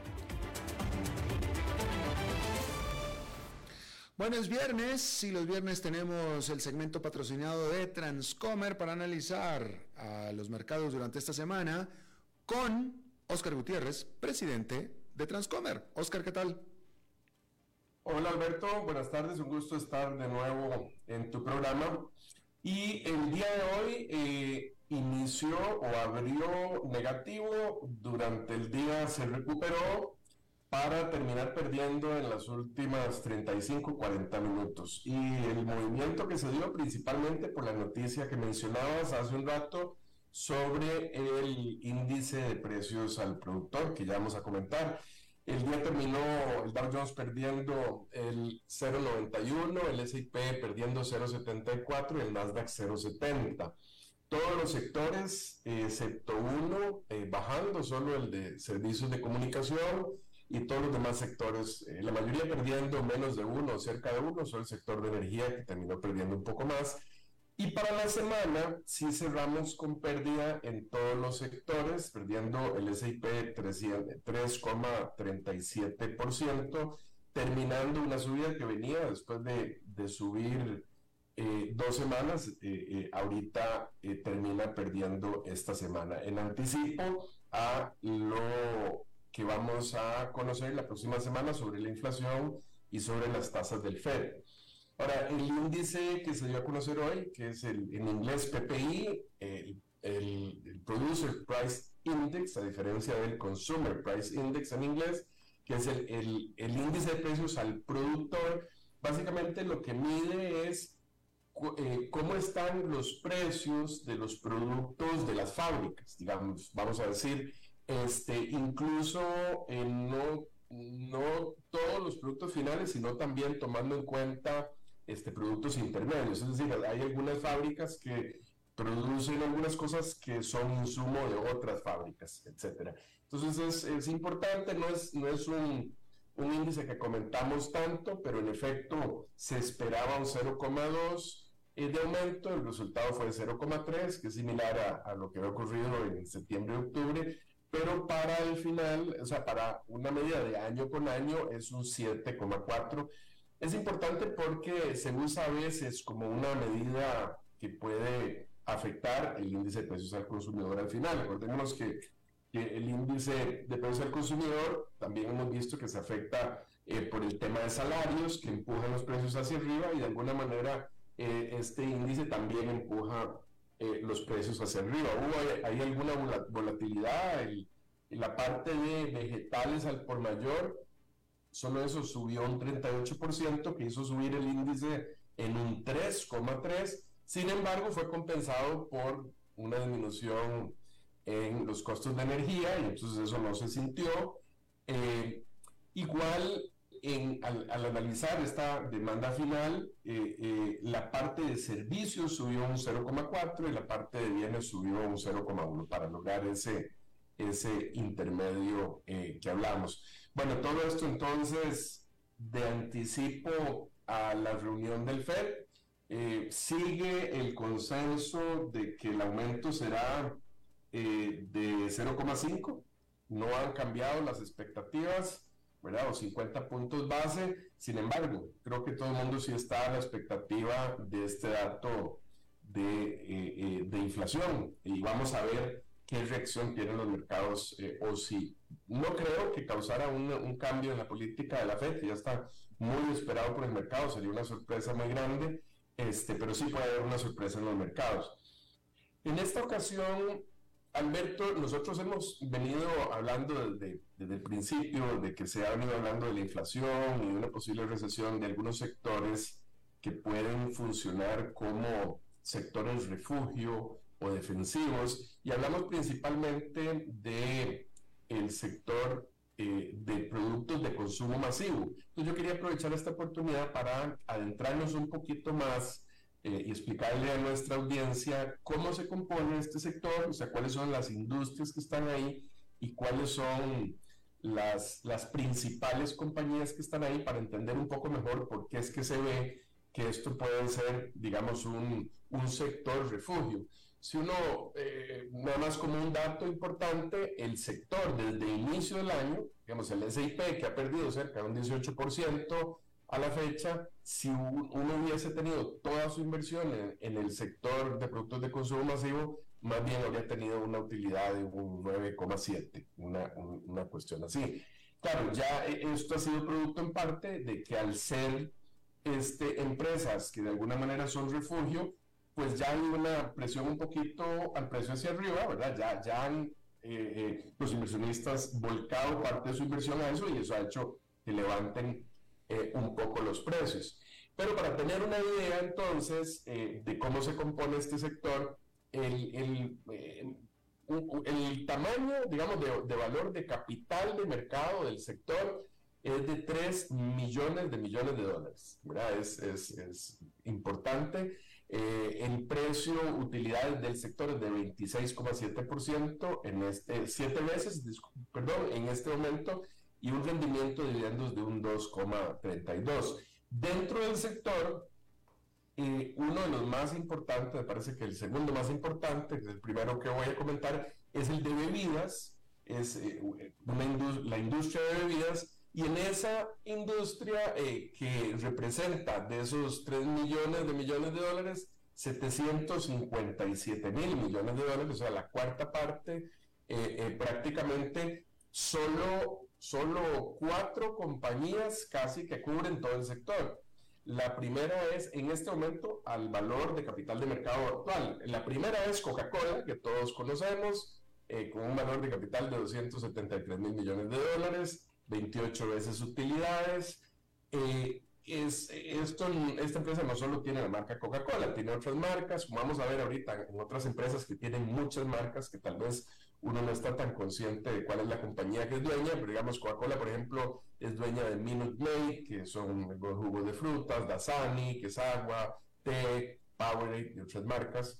Buenos viernes y los viernes tenemos el segmento patrocinado de Transcomer para analizar a los mercados durante esta semana con Oscar Gutiérrez, presidente de Transcomer. Oscar, ¿qué tal? Hola Alberto, buenas tardes, un gusto estar de nuevo en tu programa. Y el día de hoy eh, inició o abrió negativo, durante el día se recuperó para terminar perdiendo en las últimas 35-40 minutos. Y el movimiento que se dio principalmente por la noticia que mencionabas hace un rato sobre el índice de precios al productor, que ya vamos a comentar. El día terminó el Dow Jones perdiendo el 0,91, el S&P perdiendo 0,74 y el Nasdaq 0,70. Todos los sectores, excepto uno, eh, bajando, solo el de servicios de comunicación, y todos los demás sectores, eh, la mayoría perdiendo menos de uno cerca de uno, solo el sector de energía que terminó perdiendo un poco más. Y para la semana sí cerramos con pérdida en todos los sectores, perdiendo el S&P 3,37%, terminando una subida que venía después de, de subir eh, dos semanas, eh, ahorita termina perdiendo esta semana. En anticipo a lo que vamos a conocer la próxima semana sobre la inflación y sobre las tasas del Fed. Ahora, el índice que se dio a conocer hoy, que es el, en inglés PPI, el, el, Producer Price Index, a diferencia del Consumer Price Index en inglés, que es el, el índice de precios al productor, básicamente lo que mide es eh, cómo están los precios de los productos de las fábricas, digamos, vamos a decir, este, incluso no, no todos los productos finales, sino también tomando en cuenta este, productos intermedios. Es decir, hay algunas fábricas que producen algunas cosas que son insumo de otras fábricas, etc. Entonces es, es importante, no es, no es un, un, índice que comentamos tanto, pero en efecto se esperaba un 0,2 eh, de aumento, el resultado fue de 0,3, que es similar a, a, lo que había ocurrido en septiembre y octubre, pero para el final, o sea, para una medida de año con año es un 7,4. Es importante porque se usa a veces como una medida que puede afectar el índice de precios al consumidor al final. Recordemos que, que el índice de precios al consumidor también hemos visto que se afecta eh, por el tema de salarios que empujan los precios hacia arriba y de alguna manera eh, este índice también empuja eh, los precios hacia arriba. Hubo hay, alguna volatilidad la parte de vegetales al por mayor, solo eso subió un 38%, que hizo subir el índice en un 3,3%. Sin embargo, fue compensado por una disminución en los costos de energía y entonces eso no se sintió. Eh, igual al, analizar esta demanda final, eh, eh, la parte de servicios subió un 0,4 y la parte de bienes subió un 0,1 para lograr ese, ese intermedio eh, que hablamos. Bueno, todo esto entonces de anticipo a la reunión del FED, sigue el consenso de que el aumento será de 0,5, no han cambiado las expectativas ¿verdad? O 50 puntos base. Sin embargo, creo que todo el mundo sí está a la expectativa de este dato de, eh, eh, de inflación y vamos a ver qué reacción tienen los mercados eh, o si no creo que causara un, un, cambio en la política de la Fed, que ya está muy esperado por el mercado, sería una sorpresa muy grande, este, pero sí puede haber una sorpresa en los mercados. En esta ocasión, Alberto, nosotros hemos venido hablando desde, desde, el principio de que se ha venido hablando de la inflación y de una posible recesión de algunos sectores que pueden funcionar como sectores refugio o defensivos y hablamos principalmente de el sector eh, de productos de consumo masivo. Entonces yo quería aprovechar esta oportunidad para adentrarnos un poquito más eh, y explicarle a nuestra audiencia cómo se compone este sector, o sea, cuáles son las industrias que están ahí y cuáles son las, las principales compañías que están ahí para entender un poco mejor por qué es que se ve que esto puede ser, digamos, un, un sector refugio. si uno, eh, nada más como un dato importante, el sector desde el inicio del año, digamos el SIP que ha perdido cerca de un 18% a la fecha, si uno hubiese tenido toda su inversión en, el sector de productos de consumo masivo, más bien habría tenido una utilidad de un 9,7, una, una cuestión así. Claro, ya e, esto ha sido producto en parte de que al ser este, empresas que de alguna manera son refugio, pues ya hay una presión un poquito al precio hacia arriba, ¿verdad? Ya, ya han eh, eh, los inversionistas volcado parte de su inversión a eso y eso ha hecho que levanten eh, un poco los precios. Pero para tener una idea entonces de cómo se compone este sector, el, el, el tamaño, digamos, de, de, valor de capital de mercado del sector es de 3 millones de millones de dólares, ¿verdad? Es, es, es importante. Eh, el precio utilidades del sector es de 26,7% en este, 7 veces, perdón, en este momento, y un rendimiento de dividendos de un 2,32. Dentro del sector, eh, uno de los más importantes, me parece que el segundo más importante, que el primero que voy a comentar, es el de bebidas, es eh, la industria de bebidas, y en esa industria eh, que representa de esos 3 millones de millones de dólares, 757 mil millones de dólares, o sea, la cuarta parte, eh, eh, prácticamente solo, solo cuatro compañías casi que cubren todo el sector. La primera es, en este momento, al valor de capital de mercado actual. La primera es Coca-Cola, que todos conocemos, con un valor de capital de 273 mil millones de dólares. 28 veces utilidades. Eh, es, esta empresa no solo tiene la marca Coca-Cola, tiene otras marcas, vamos a ver ahorita en otras empresas que tienen muchas marcas que tal vez uno no está tan consciente de cuál es la compañía que es dueña, pero digamos Coca-Cola, por ejemplo, es dueña de Minute Maid, que son jugos de frutas, Dasani, que es agua, té, Powerade y otras marcas.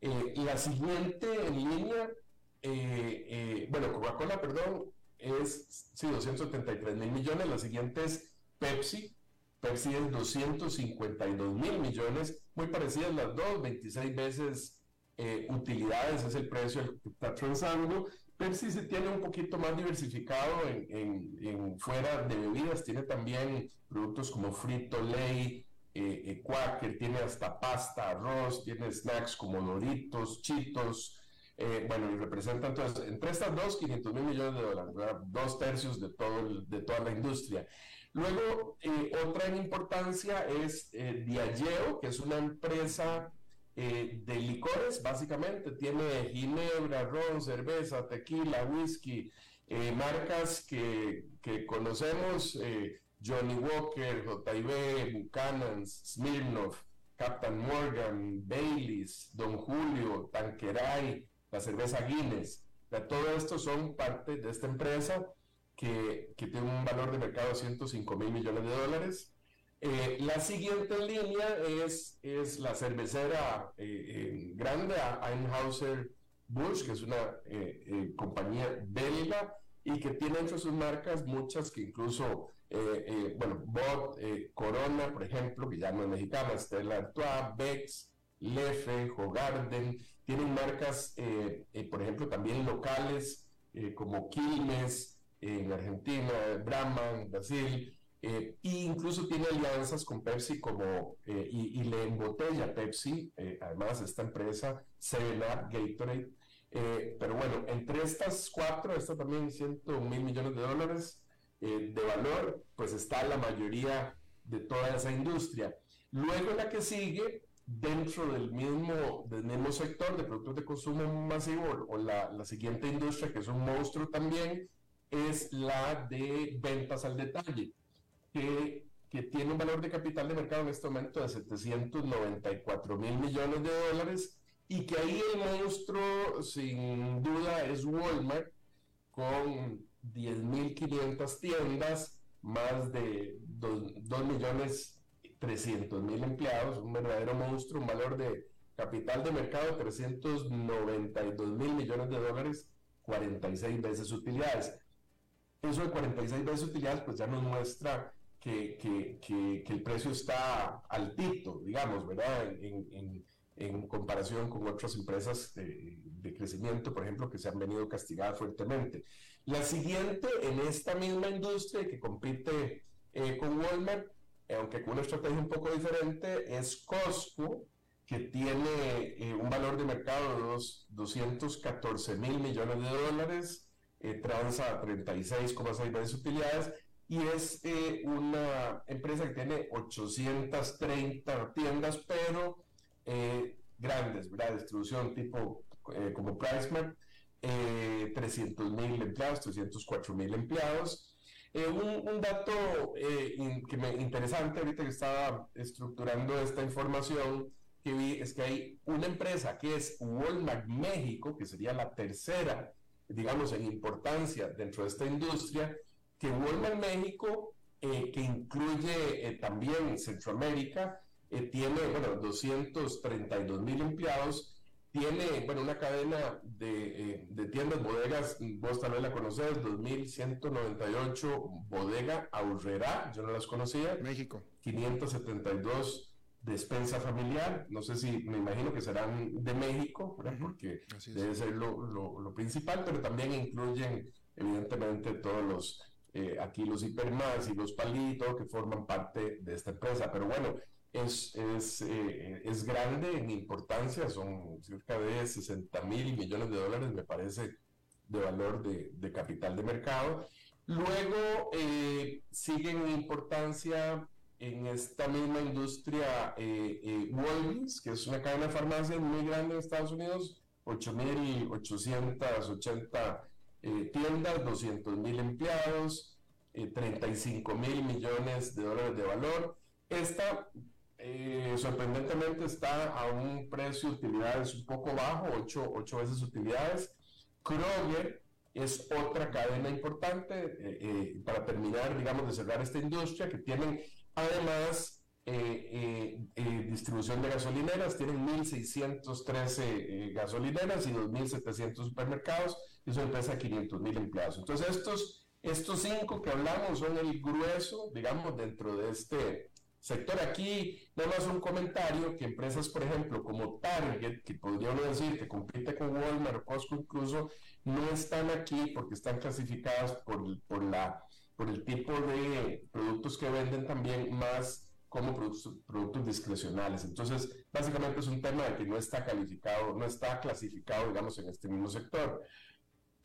Eh, la siguiente en línea, eh, bueno, Coca-Cola, perdón, es, sí, 273 mil millones. La siguiente es Pepsi. Pepsi es 252 mil millones, muy parecidas las dos, 26 veces eh, utilidades es el precio que está transando. Pepsi se tiene un poquito más diversificado en, fuera de bebidas, tiene también productos como Frito Lay, eh, eh, Quaker, tiene hasta pasta, arroz, tiene snacks como Doritos, Chitos, eh, bueno, y representa entonces, entre estas dos, 500 mil millones de dólares, dos tercios de, todo de toda la industria. Luego, eh, otra en importancia es eh, Diageo, que es una empresa eh, de licores, básicamente, tiene ginebra, ron, cerveza, tequila, whisky, marcas que, que conocemos, Johnny Walker, JB, Buchanan, Smirnoff, Captain Morgan, Baileys, Don Julio, Tanqueray, la cerveza Guinness. todo esto son parte de esta empresa que, que tiene un valor de mercado de 105 mil millones de dólares. Eh, la siguiente línea es, es la cervecera eh, eh, grande, Einhauser Busch, que es una compañía belga y que tiene entre sus marcas muchas que incluso, bueno, Bot, Corona, por ejemplo, que ya no es mexicana, Stella Artois, Bex, Lefe, Hogarden, tienen marcas, eh, eh, por ejemplo, también locales eh, como Quilmes en Argentina, Brahma en Brasil, e incluso tiene alianzas con Pepsi como, y, le embotella Pepsi, además esta empresa, Seven Up, Gatorade. pero bueno, entre estas cuatro, esta también 100 mil millones de dólares de valor, pues está la mayoría de toda esa industria. Luego la que sigue dentro del mismo, del mismo sector de productos de consumo masivo o la, la, siguiente industria, que es un monstruo también, es la de ventas al detalle, que, que tiene un valor de capital de mercado en este momento de 794 mil millones de dólares y que ahí el monstruo sin duda es Walmart con 10.500 tiendas, más de 2 millones 300 mil empleados, un verdadero monstruo, un valor de capital de mercado de 392 mil millones de dólares, 46 veces utilidades. Eso de 46 veces utilidades, pues ya nos muestra que, que, que, el precio está altito, digamos, ¿verdad? En, en comparación con otras empresas de, crecimiento, por ejemplo, que se han venido castigadas fuertemente. La siguiente en esta misma industria que compite eh, con Walmart, aunque con una estrategia un poco diferente, es Costco, que tiene eh, un valor de mercado de 214 mil millones de dólares, eh, transa 36,6 veces utilidades y es eh, una empresa que tiene 830 tiendas, pero eh, grandes, ¿verdad? Distribución tipo eh, como PriceMart, 300 mil empleados, 304 mil empleados. Un, un, dato que me, interesante ahorita que estaba estructurando esta información que vi es que hay una empresa que es Walmart México, que sería la tercera, digamos, en importancia dentro de esta industria, que Walmart México, eh, que incluye eh, también Centroamérica, eh, tiene, bueno, 232 mil empleados, tiene, bueno, una cadena de, de, tiendas, bodegas, vos tal vez la conoces, 2198 Bodega Aurrera, yo no las conocía. México. 572 despensa familiar, no sé si, me imagino que serán de México, porque debe ser lo, lo, lo, principal, pero también incluyen evidentemente todos los eh, aquí los hipermas y los palitos que forman parte de esta empresa. Pero bueno, es, es, eh, es grande en importancia, son cerca de 60 mil millones de dólares, me parece, de valor de, de capital de mercado. Luego eh, siguen en importancia en esta misma industria eh, Walgreens, que es una cadena de farmacias muy grande en Estados Unidos, 8.880 eh, tiendas, 200 mil empleados, 35 eh, mil millones de dólares de valor. Esta, eh, sorprendentemente, está a un precio de utilidades un poco bajo, 8, veces utilidades. Kroger es otra cadena importante para terminar, digamos, de cerrar esta industria que tienen además distribución de gasolineras, tienen 1.613 gasolineras y 2.700 supermercados es una empresa de 500 mil empleados. Entonces, estos, estos cinco que hablamos son el grueso, digamos, dentro de este sector. Aquí, nada más un comentario, que empresas, por ejemplo, como Target, que podríamos decir que compite con Walmart Costco incluso, no están aquí porque están clasificadas por, por, la, por el tipo de productos que venden también más como productos, productos discrecionales. Entonces, básicamente es un tema de que no está calificado, no está clasificado, digamos, en este mismo sector.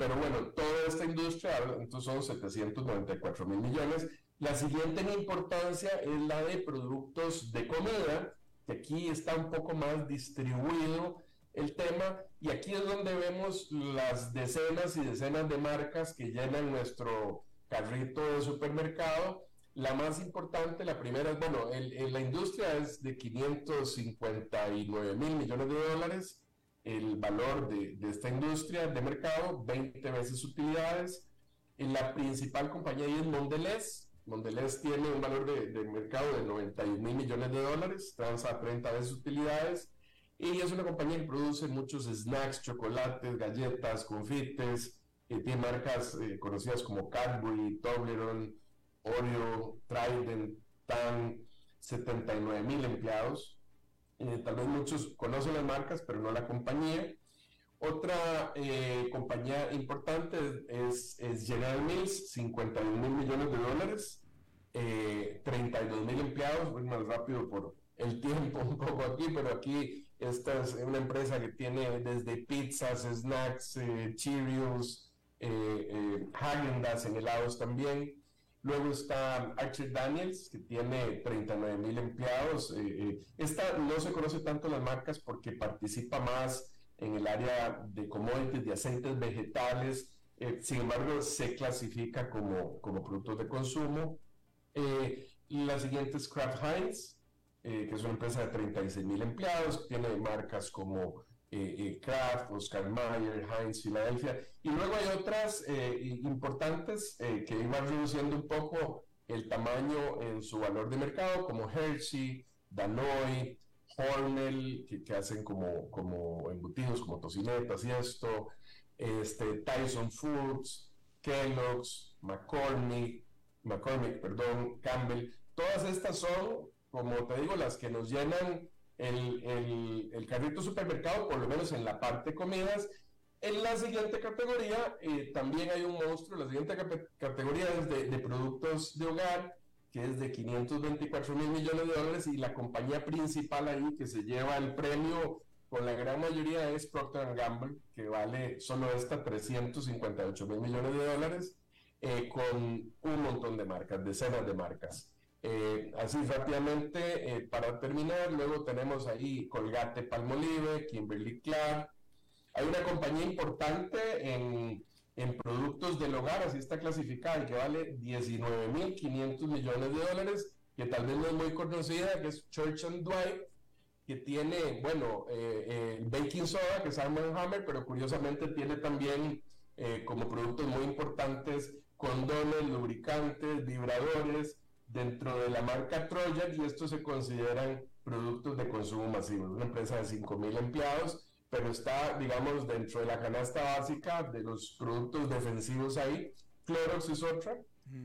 Pero bueno, toda esta industria, entonces son 794 mil millones. La siguiente en importancia es la de productos de comida, que aquí está un poco más distribuido el tema, y aquí es donde vemos las decenas y decenas de marcas que llenan nuestro carrito de supermercado. La más importante, la primera bueno, la industria es de 559 mil millones de dólares, el valor de, de, esta industria de mercado, 20 veces utilidades. En la principal compañía es Mondelez. Mondelez tiene un valor de, de mercado de 91 mil millones de dólares, transa 30 veces utilidades. Y es una compañía que produce muchos snacks, chocolates, galletas, confites. Tiene marcas eh, conocidas como Cadbury, Toblerone, Oreo, Trident, Tan, 79 mil empleados eh, tal vez muchos conocen las marcas, pero no la compañía. Otra eh, compañía importante es, General Mills, 51 mil millones de dólares, 32 eh, mil empleados, voy más rápido por el tiempo un poco aquí, pero aquí esta es una empresa que tiene desde pizzas, snacks, Cheerios, eh, Häagen-Dazs en helados también, Luego está Archer Daniels, que tiene 39 mil empleados. Eh, eh, esta no se conoce tanto las marcas porque participa más en el área de commodities, de aceites vegetales. Eh, sin embargo, se clasifica como, como productos de consumo. la siguiente es Kraft Heinz, que es una empresa de 36 mil empleados. Tiene marcas como eh, eh, Kraft, Oscar Mayer, Heinz, Filadelfia, y luego hay otras eh, importantes que iban reduciendo un poco el tamaño en su valor de mercado, como Hershey, Danone, Hormel, que, hacen como, como embutidos, como tocinetas y esto, este, Tyson Foods, Kellogg's, McCormick, McCormick, perdón, Campbell, todas estas son, como te digo, las que nos llenan el, el, el, carrito supermercado, por lo menos en la parte comidas. En la siguiente categoría eh, también hay un monstruo, la siguiente categoría es de, de, productos de hogar, que es de 524 mil millones de dólares y la compañía principal ahí que se lleva el premio con la gran mayoría es Procter Gamble, que vale solo esta 358 mil millones de dólares, eh, con un montón de marcas, decenas de marcas. Eh, así rápidamente, eh, para terminar, luego tenemos ahí Colgate Palmolive, Kimberly Clark. Hay una compañía importante en, en productos del hogar, así está clasificada, que vale 19.500 millones de dólares, que tal vez no es muy conocida, que es Church and Dwight, que tiene, bueno, eh, baking soda, que es Hammer, pero curiosamente tiene también como productos muy importantes condones, lubricantes, vibradores, dentro de la marca Trojan y estos se consideran productos de consumo masivo. Es una empresa de 5.000 empleados, pero está, digamos, dentro de la canasta básica de los productos defensivos ahí. Clorox es otra.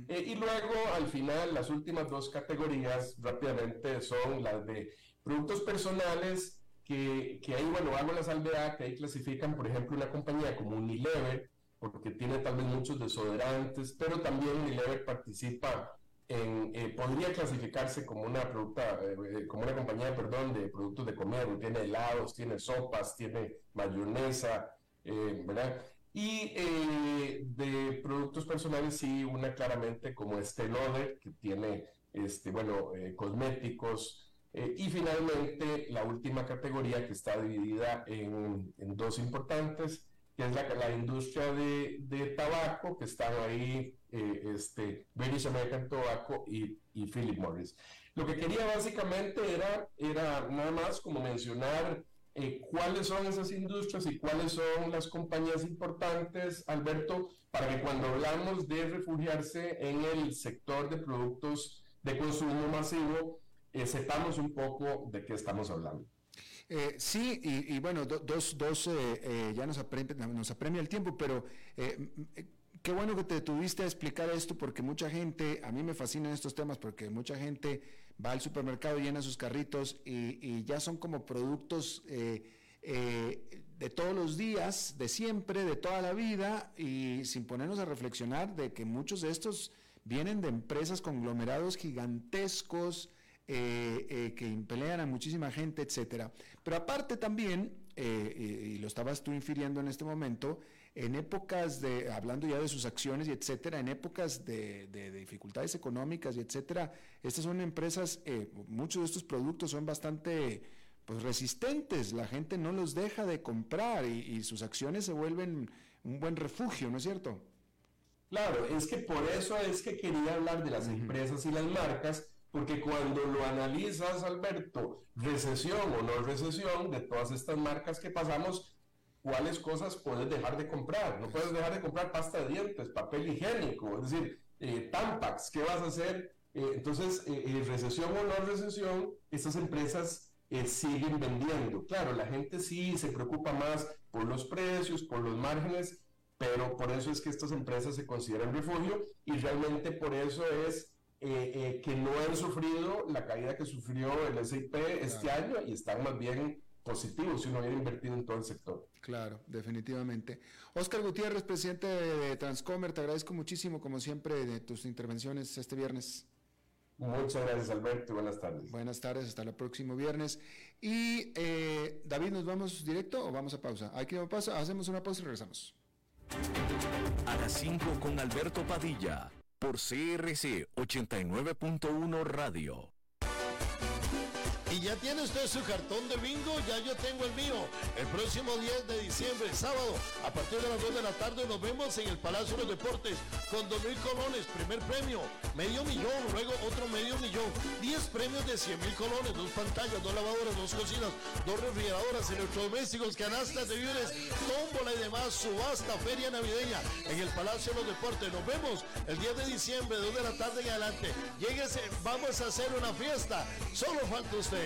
Eh, y luego, al final, las últimas dos categorías rápidamente son las de productos personales, que, que ahí, bueno, hago la salvedad, que ahí clasifican, por ejemplo, una compañía como Unilever, porque tiene tal vez muchos desodorantes, pero también Unilever participa eh, podría clasificarse como una producta, eh, como una compañía, perdón, de productos de comida, tiene helados, tiene sopas, tiene mayonesa, eh, ¿verdad? Y de productos personales, sí, una claramente como este Lauder, que tiene, este, bueno, cosméticos. y finalmente, la última categoría que está dividida en, en dos importantes, que es la, la industria de, de, tabaco, que están ahí eh, este, British American Tobacco y, y, Philip Morris. Lo que quería básicamente era, era nada más como mencionar eh, cuáles son esas industrias y cuáles son las compañías importantes, Alberto, para que cuando hablamos de refugiarse en el sector de productos de consumo masivo, eh, sepamos un poco de qué estamos hablando. Eh, sí, y, bueno, dos, dos eh, eh, ya nos apremia, nos apremia el tiempo, pero qué bueno que te tuviste a explicar esto porque mucha gente, a mí me fascinan estos temas porque mucha gente va al supermercado, llena sus carritos y, ya son como productos de todos los días, de siempre, de toda la vida y sin ponernos a reflexionar de que muchos de estos vienen de empresas conglomerados gigantescos, eh, eh, que pelean a muchísima gente, etcétera. Pero aparte también, eh, y lo estabas tú infiriendo en este momento, en épocas de, hablando ya de sus acciones y etcétera, en épocas de, dificultades económicas y etcétera, estas son empresas, muchos de estos productos son bastante pues resistentes, la gente no los deja de comprar y, sus acciones se vuelven un buen refugio, ¿no es cierto? Claro, es que por eso es que quería hablar de las empresas y las marcas, porque cuando lo analizas, Alberto, recesión o no recesión de todas estas marcas que pasamos, ¿cuáles cosas puedes dejar de comprar? No puedes dejar de comprar pasta de dientes, papel higiénico, es decir, eh, Tampax, ¿qué vas a hacer? Eh, entonces, eh, recesión o no recesión, estas empresas siguen vendiendo. Claro, la gente sí se preocupa más por los precios, por los márgenes, pero por eso es que estas empresas se consideran refugio y realmente por eso es eh, eh, que no han sufrido la caída que sufrió el SIP este año y están más bien positivos si uno hubiera invertido en todo el sector. Claro, definitivamente. Oscar Gutiérrez, presidente de Transcomer, te agradezco muchísimo, como siempre, de tus intervenciones este viernes. Muchas gracias, Alberto, buenas tardes. Buenas tardes, hasta el próximo viernes. Y eh, David, ¿nos vamos directo o vamos a pausa? Hay que pausa, hacemos una pausa y regresamos. A las 5 con Alberto Padilla por CRC 89.1 Radio. Y ya tiene usted su cartón de bingo, ya yo tengo el mío. El próximo 10 de diciembre, sábado, a partir de las 2 de la tarde, nos vemos en el Palacio de los Deportes con 2 mil colones, primer premio, medio millón, luego otro medio millón, 10 premios de 100 mil colones, dos pantallas, dos lavadoras, dos cocinas, dos refrigeradoras, electrodomésticos, canastas de víveres, tómbola y demás, subasta, feria navideña en el Palacio de los Deportes. Nos vemos el 10 de diciembre, 2 de la tarde en adelante. Lléguese, vamos a hacer una fiesta. Solo falta usted.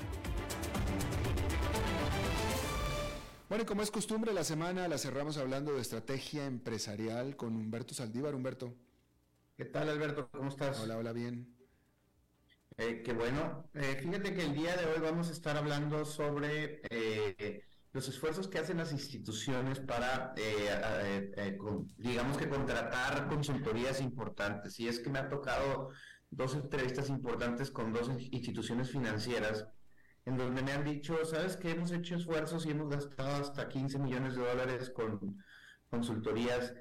Bueno, y como es costumbre, la semana la cerramos hablando de estrategia empresarial con Humberto Saldívar. Humberto. ¿Qué tal, Alberto? ¿Cómo estás? Hola, hola, bien. Eh, qué bueno. Eh, fíjate que el día de hoy vamos a estar hablando sobre eh, los esfuerzos que hacen las instituciones para, digamos que contratar consultorías importantes. Y es que me ha tocado dos entrevistas importantes con dos instituciones financieras en donde me han dicho, sabes que hemos hecho esfuerzos y hemos gastado hasta 15 millones de dólares con consultorías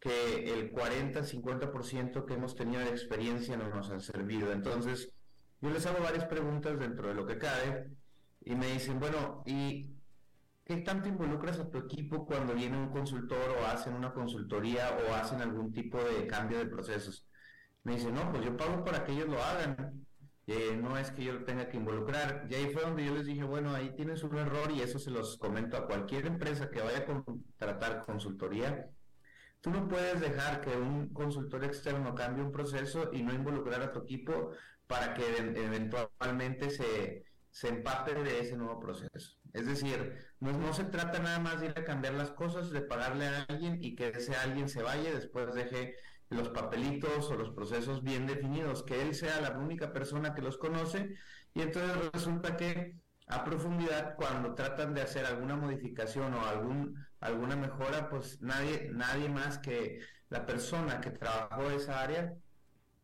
que el 40-50% que hemos tenido de experiencia no nos han servido. Entonces, yo les hago varias preguntas dentro de lo que cabe y me dicen, bueno, ¿y qué tanto involucras a tu equipo cuando viene un consultor o hacen una consultoría o hacen algún tipo de cambio de procesos? Me dicen, no, pues yo pago para que ellos lo hagan. Eh, no es que yo lo tenga que involucrar. Y ahí fue donde yo les dije, bueno, ahí tienes un error y eso se los comento a cualquier empresa que vaya a contratar consultoría. Tú no puedes dejar que un consultor externo cambie un proceso y no involucrar a tu equipo para que eventualmente se, se empape de ese nuevo proceso. Es decir, no, no se trata nada más de ir a cambiar las cosas, de pagarle a alguien y que ese alguien se vaya y después deje los papelitos o los procesos bien definidos, que él sea la única persona que los conoce y entonces resulta que a profundidad cuando tratan de hacer alguna modificación o algún alguna mejora, pues nadie nadie más que la persona que trabajó esa área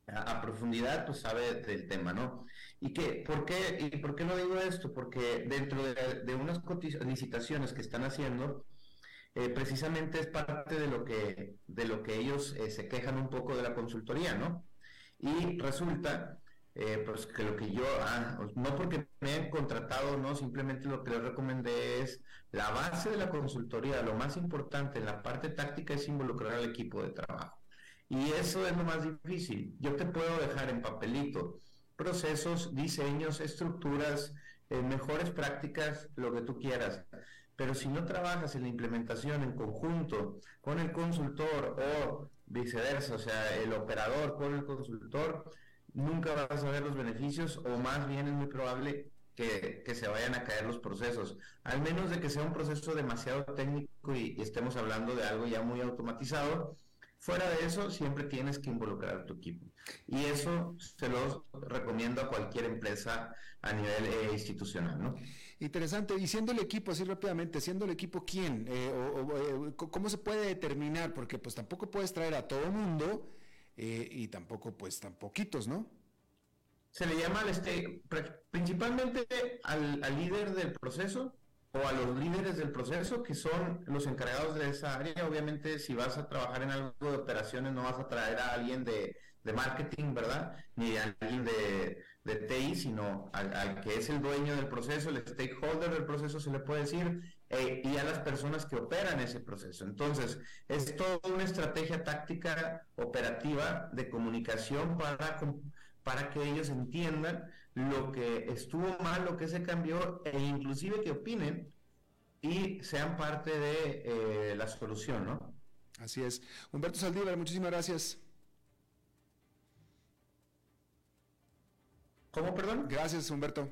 a, profundidad pues sabe del tema, ¿no? ¿Y qué, por qué y por qué no digo esto? Porque dentro de, de unas licitaciones que están haciendo eh, precisamente es parte de lo que, de lo que ellos eh, se quejan un poco de la consultoría, ¿no? Y resulta, eh, pues que lo que yo, ah, no porque me han contratado, no, simplemente lo que les recomendé es la base de la consultoría, lo más importante en la parte táctica es involucrar al equipo de trabajo. Y eso es lo más difícil. Yo te puedo dejar en papelito procesos, diseños, estructuras, mejores prácticas, lo que tú quieras pero si no trabajas en la implementación en conjunto con el consultor o viceversa, o sea, el operador con el consultor, nunca vas a ver los beneficios o más bien es muy probable que, se vayan a caer los procesos, al menos de que sea un proceso demasiado técnico y, estemos hablando de algo ya muy automatizado. Fuera de eso, siempre tienes que involucrar a tu equipo. Y eso se los recomiendo a cualquier empresa a nivel eh, institucional, ¿no? Interesante. Y siendo el equipo, así rápidamente, siendo el equipo quién, eh, o, eh, ¿cómo se puede determinar? Porque pues tampoco puedes traer a todo mundo eh, y tampoco pues tan poquitos, ¿no? Se le llama este, principalmente al, líder del proceso o a los líderes del proceso que son los encargados de esa área. Obviamente si vas a trabajar en algo de operaciones no vas a traer a alguien de, de marketing, ¿verdad? Ni a alguien de de TI, sino al, que es el dueño del proceso, el stakeholder del proceso, se le puede decir, eh, y a las personas que operan ese proceso. Entonces, es toda una estrategia táctica operativa de comunicación para, para que ellos entiendan lo que estuvo mal, lo que se cambió, e inclusive que opinen y sean parte de eh, la solución, ¿no? Así es. Humberto Saldívar, muchísimas gracias. ¿Cómo, perdón? Gracias, Humberto.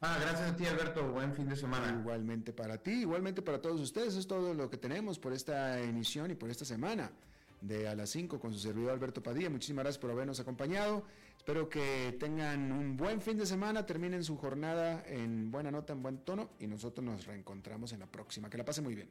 Ah, gracias a ti, Alberto. Buen fin de semana. Igualmente para ti, igualmente para todos ustedes. Es todo lo que tenemos por esta emisión y por esta semana de a las 5 con su servidor Alberto Padilla. Muchísimas gracias por habernos acompañado. Espero que tengan un buen fin de semana, terminen su jornada en buena nota, en buen tono y nosotros nos reencontramos en la próxima. Que la pase muy bien.